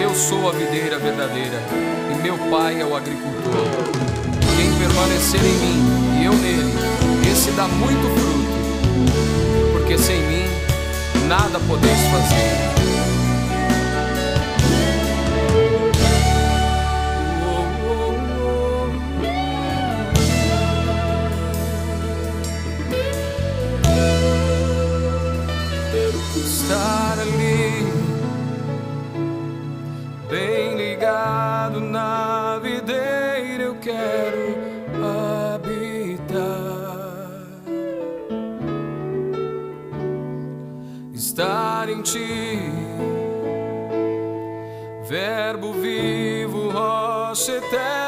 Eu sou a videira verdadeira e meu pai é o agricultor. Quem permanecer em mim e eu nele, esse dá muito fruto, porque sem mim nada podeis fazer. usted.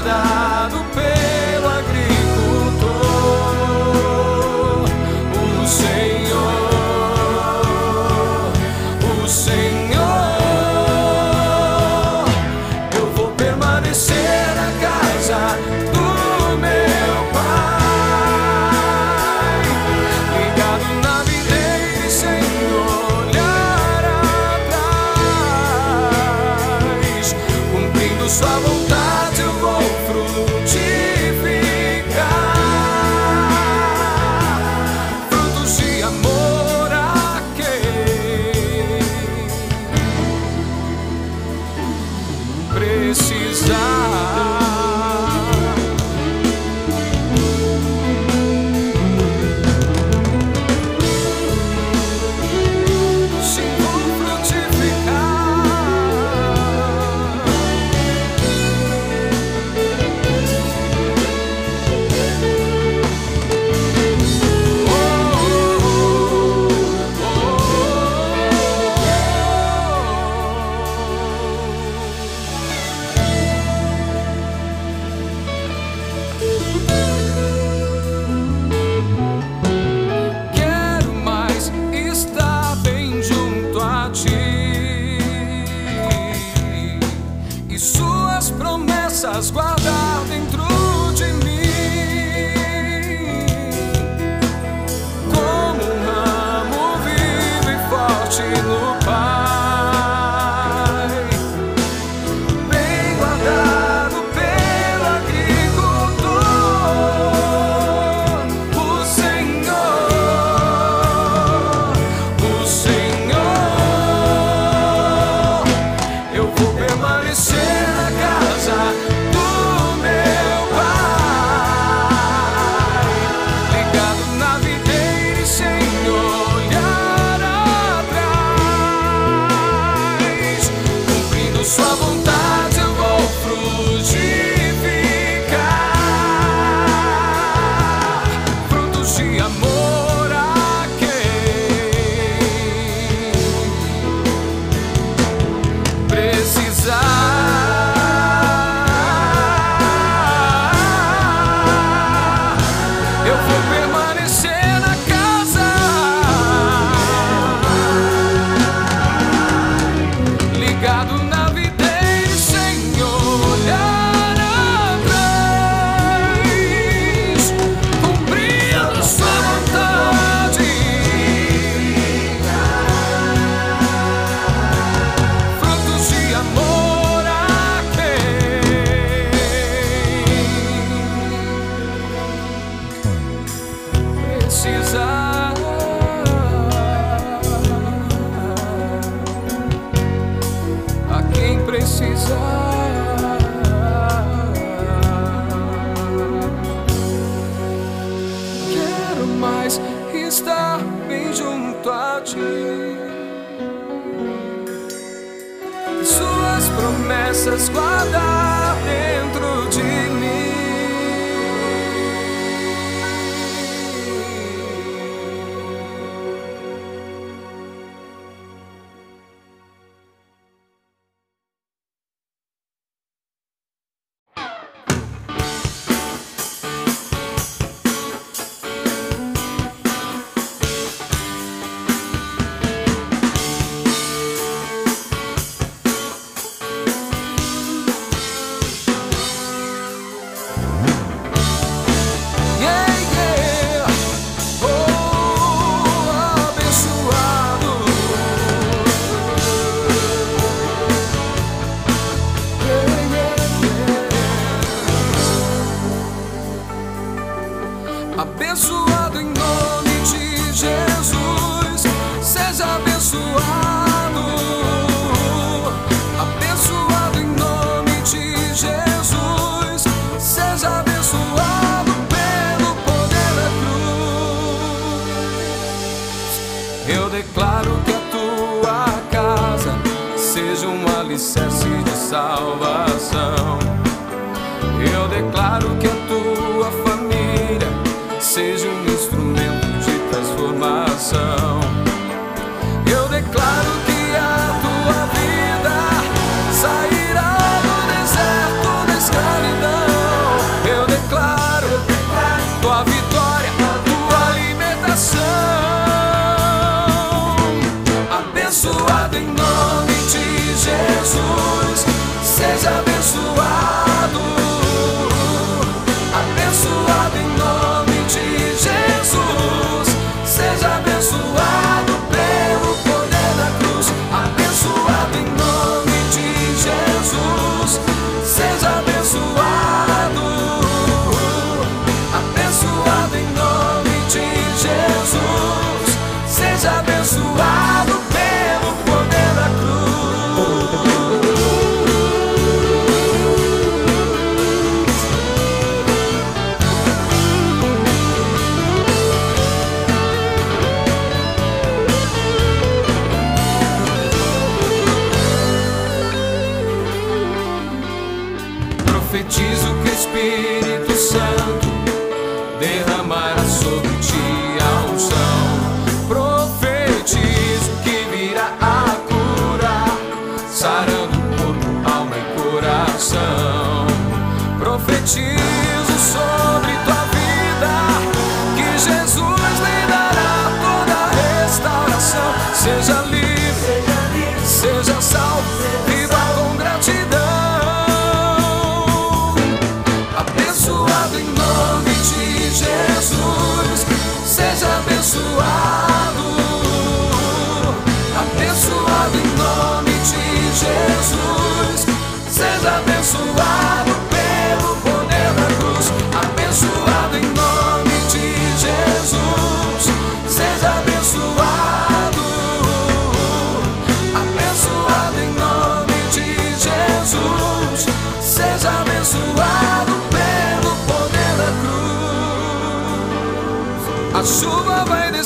바다.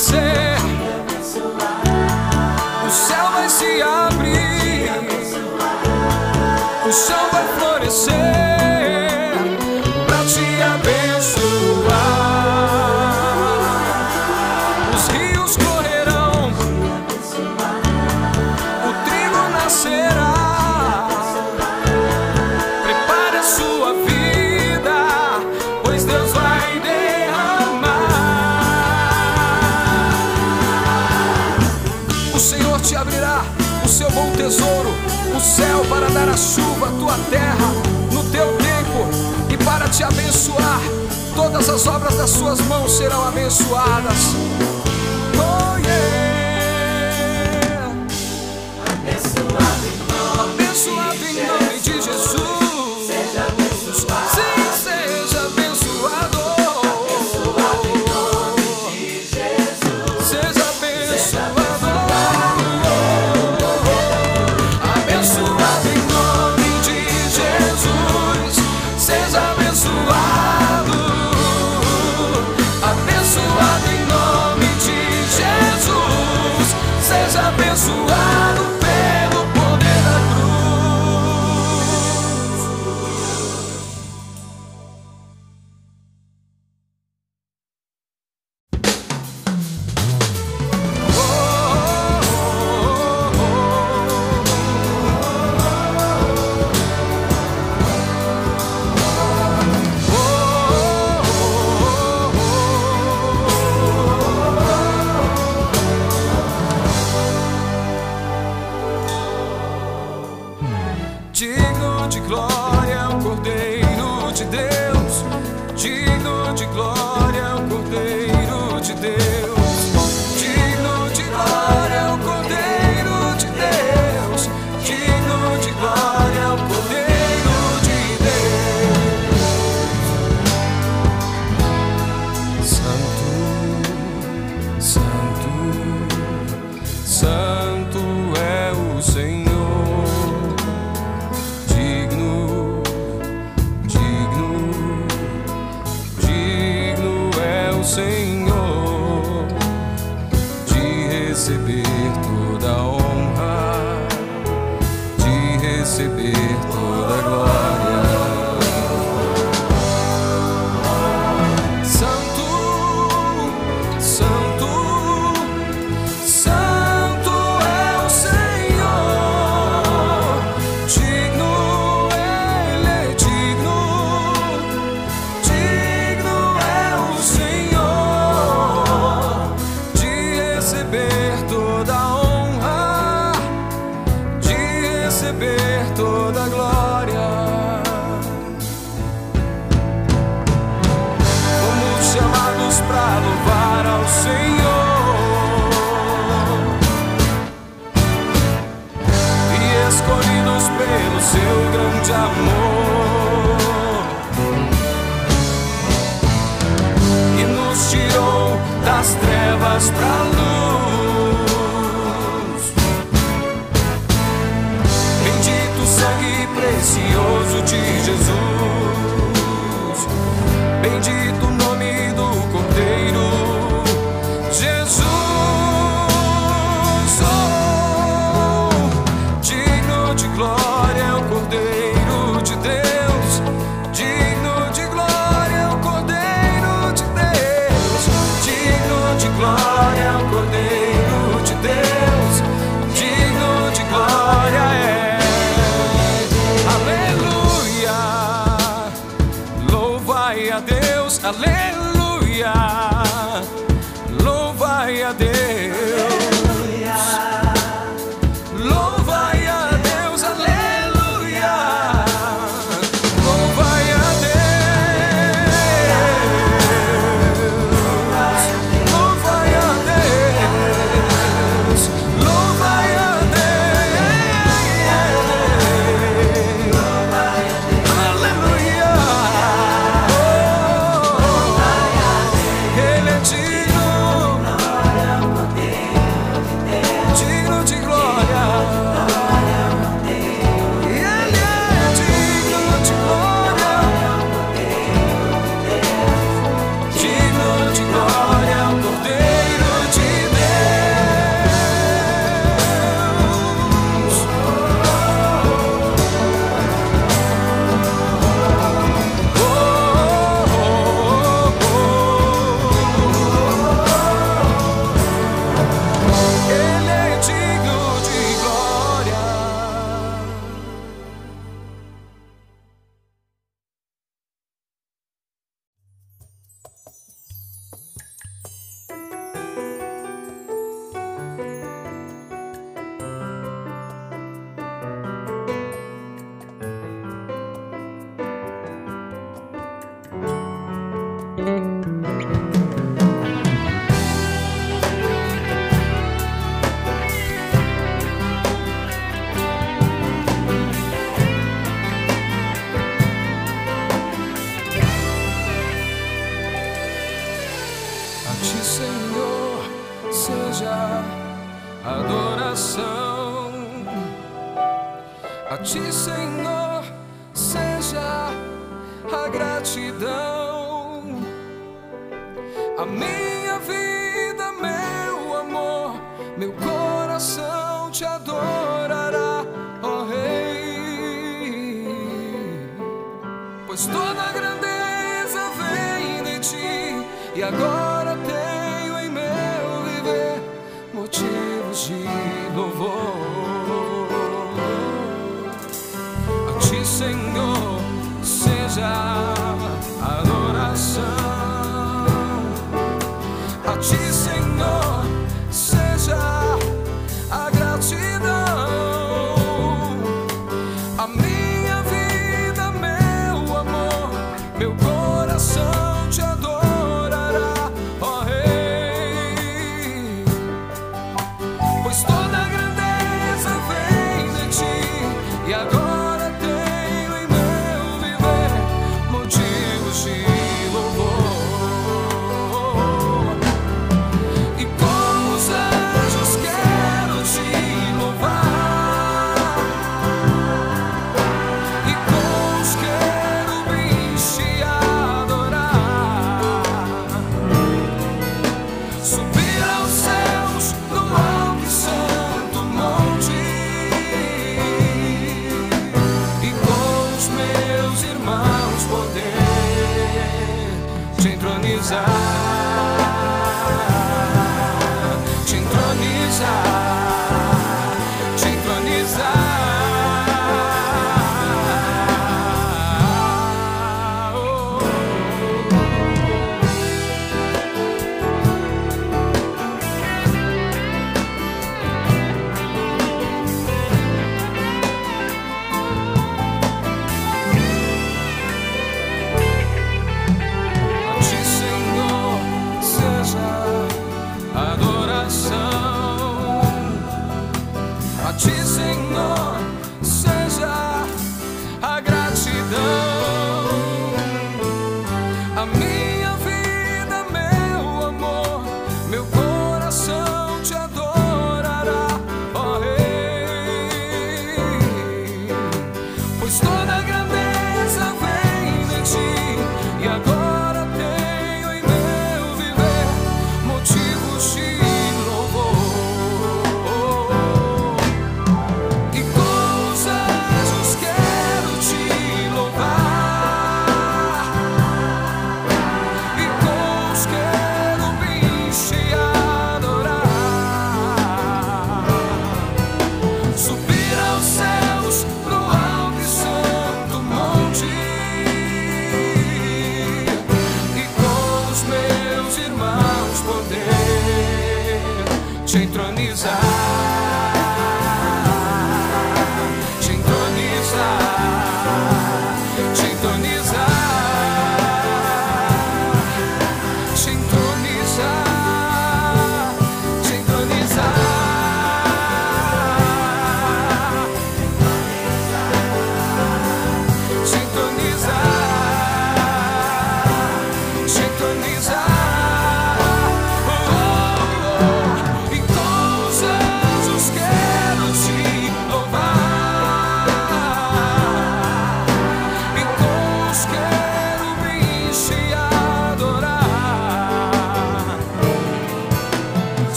Chuva Todas as obras das suas mãos serão abençoadas.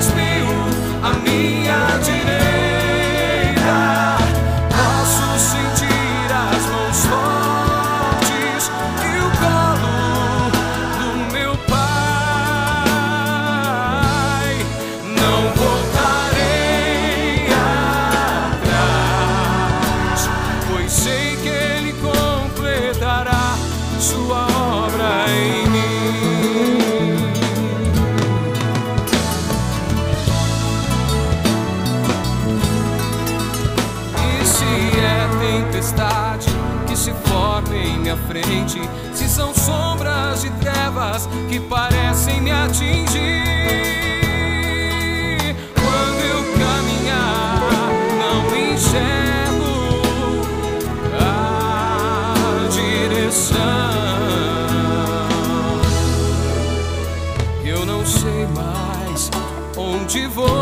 Holy Spirit. que parecem me atingir. Quando eu caminhar, não enxergo a direção. Eu não sei mais onde vou.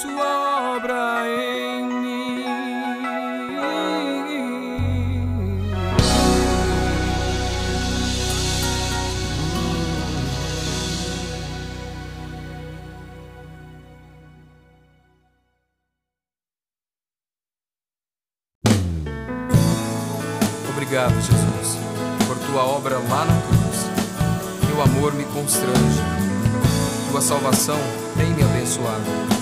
sua obra em mim. Obrigado, Jesus, por tua obra lá na cruz. Teu amor me constrange. Tua salvação tem me abençoado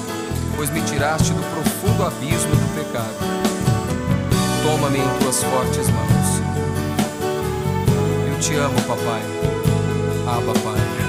pois me tiraste do profundo abismo do pecado. Toma-me em tuas fortes mãos. Eu te amo, papai. Ah, pai.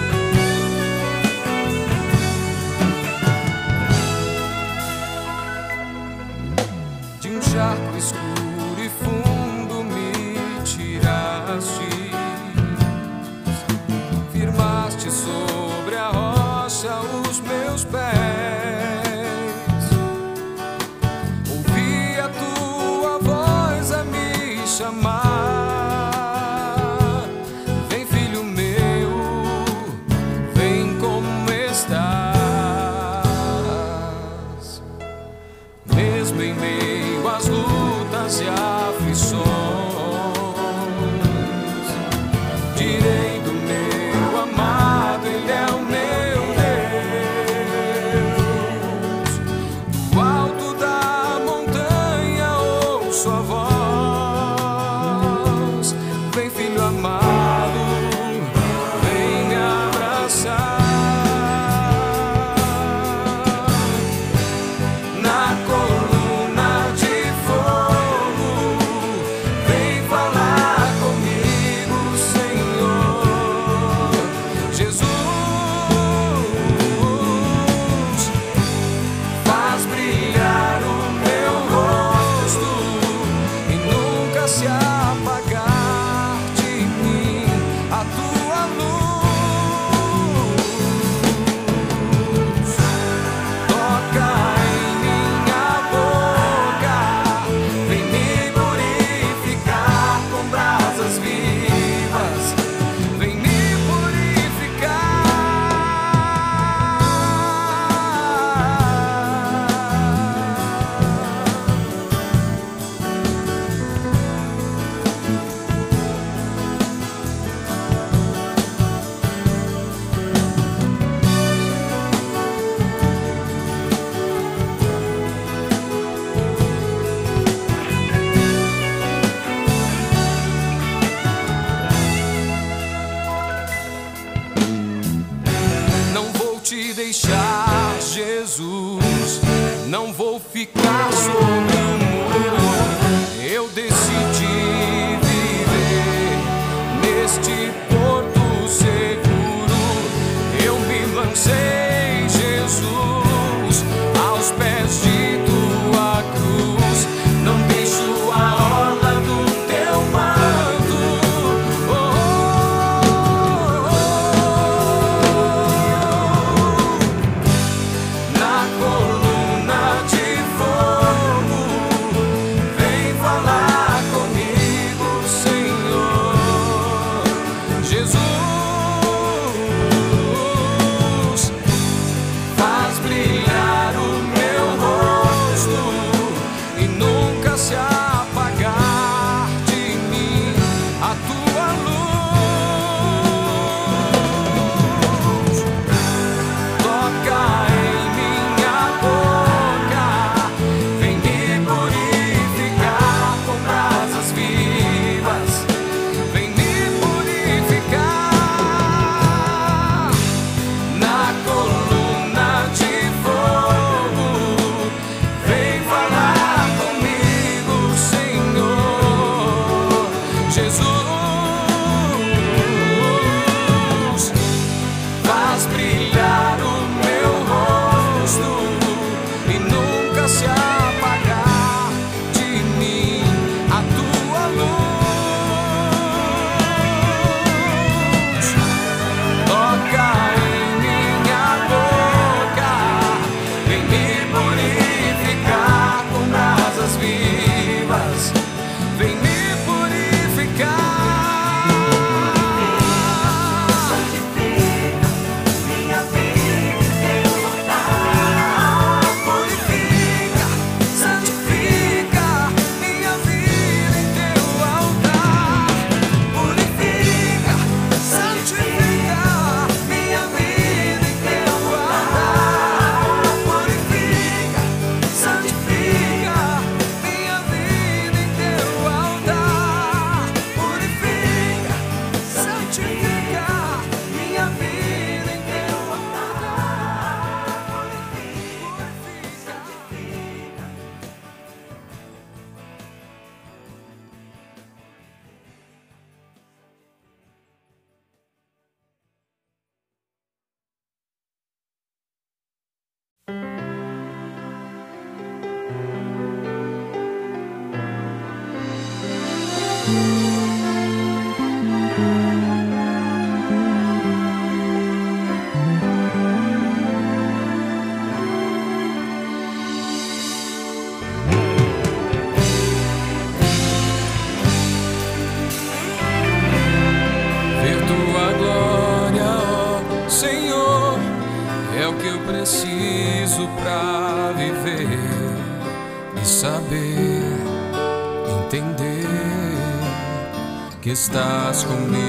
Estás comigo.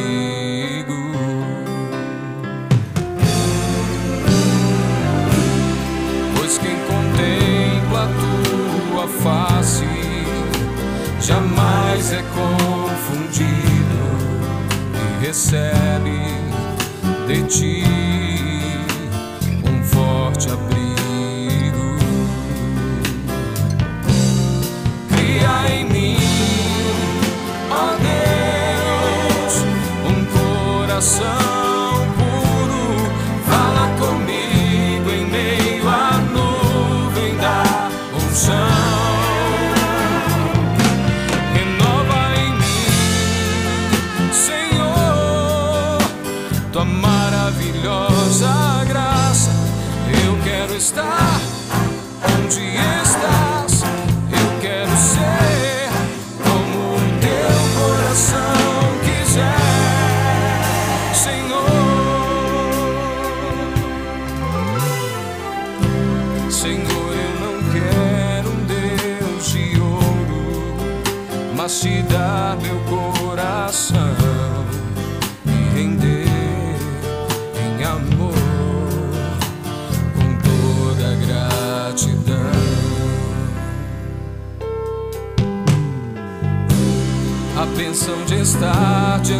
Onde start